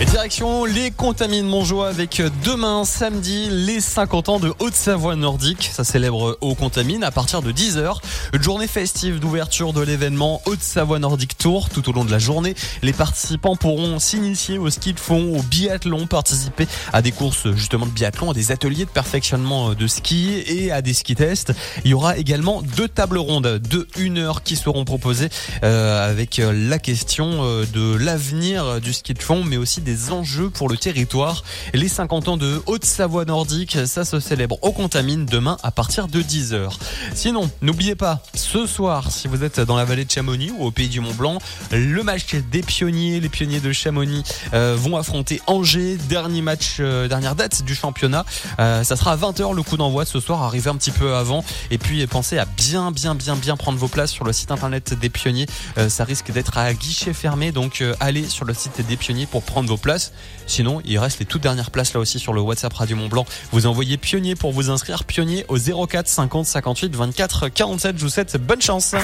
Et direction les Contamines Montjoie avec demain samedi les 50 ans de Haute-Savoie nordique. Ça célèbre aux Contamines à partir de 10h. Une journée festive d'ouverture de l'événement Haute-Savoie Nordique Tour. Tout au long de la journée, les participants pourront s'initier au ski de fond, au biathlon, participer à des courses justement de biathlon, à des ateliers de perfectionnement de ski et à des ski tests. Il y aura également deux tables rondes de 1 heure qui seront proposées euh, avec la question euh, de l'avenir du ski de fond, mais aussi des enjeux pour le territoire. Les 50 ans de Haute-Savoie nordique, ça se célèbre au Contamine demain à partir de 10h. Sinon, n'oubliez pas, ce soir, si vous êtes dans la vallée de Chamonix ou au pays du Mont Blanc, le match des pionniers, les pionniers de Chamonix euh, vont affronter Angers, dernier match, euh, dernière date du championnat. Euh, ça sera à 20h le coup d'envoi ce soir, arrivez un petit peu avant et puis pensez à bien bien bien bien prendre vos places sur le site internet des pionniers. ça risque d'être à guichet fermé donc allez sur le site des pionniers pour prendre vos places. Sinon, il reste les toutes dernières places là aussi sur le WhatsApp Radio Mont Blanc. Vous envoyez pionnier pour vous inscrire, pionnier au 04 50 58 24 47. Je vous souhaite bonne chance.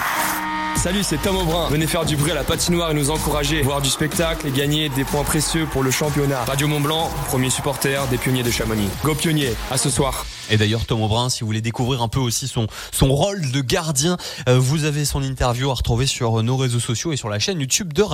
Salut, c'est Tom Aubrin. Venez faire du bruit à la patinoire et nous encourager, voir du spectacle et gagner des points précieux pour le championnat. Radio Mont Blanc, premier supporter des pionniers de Chamonix. Go pionniers, à ce soir. Et d'ailleurs, Tom Aubrin, si vous voulez découvrir un peu aussi son, son rôle de gardien, vous avez son interview à retrouver sur nos réseaux sociaux et sur la chaîne YouTube de Radio.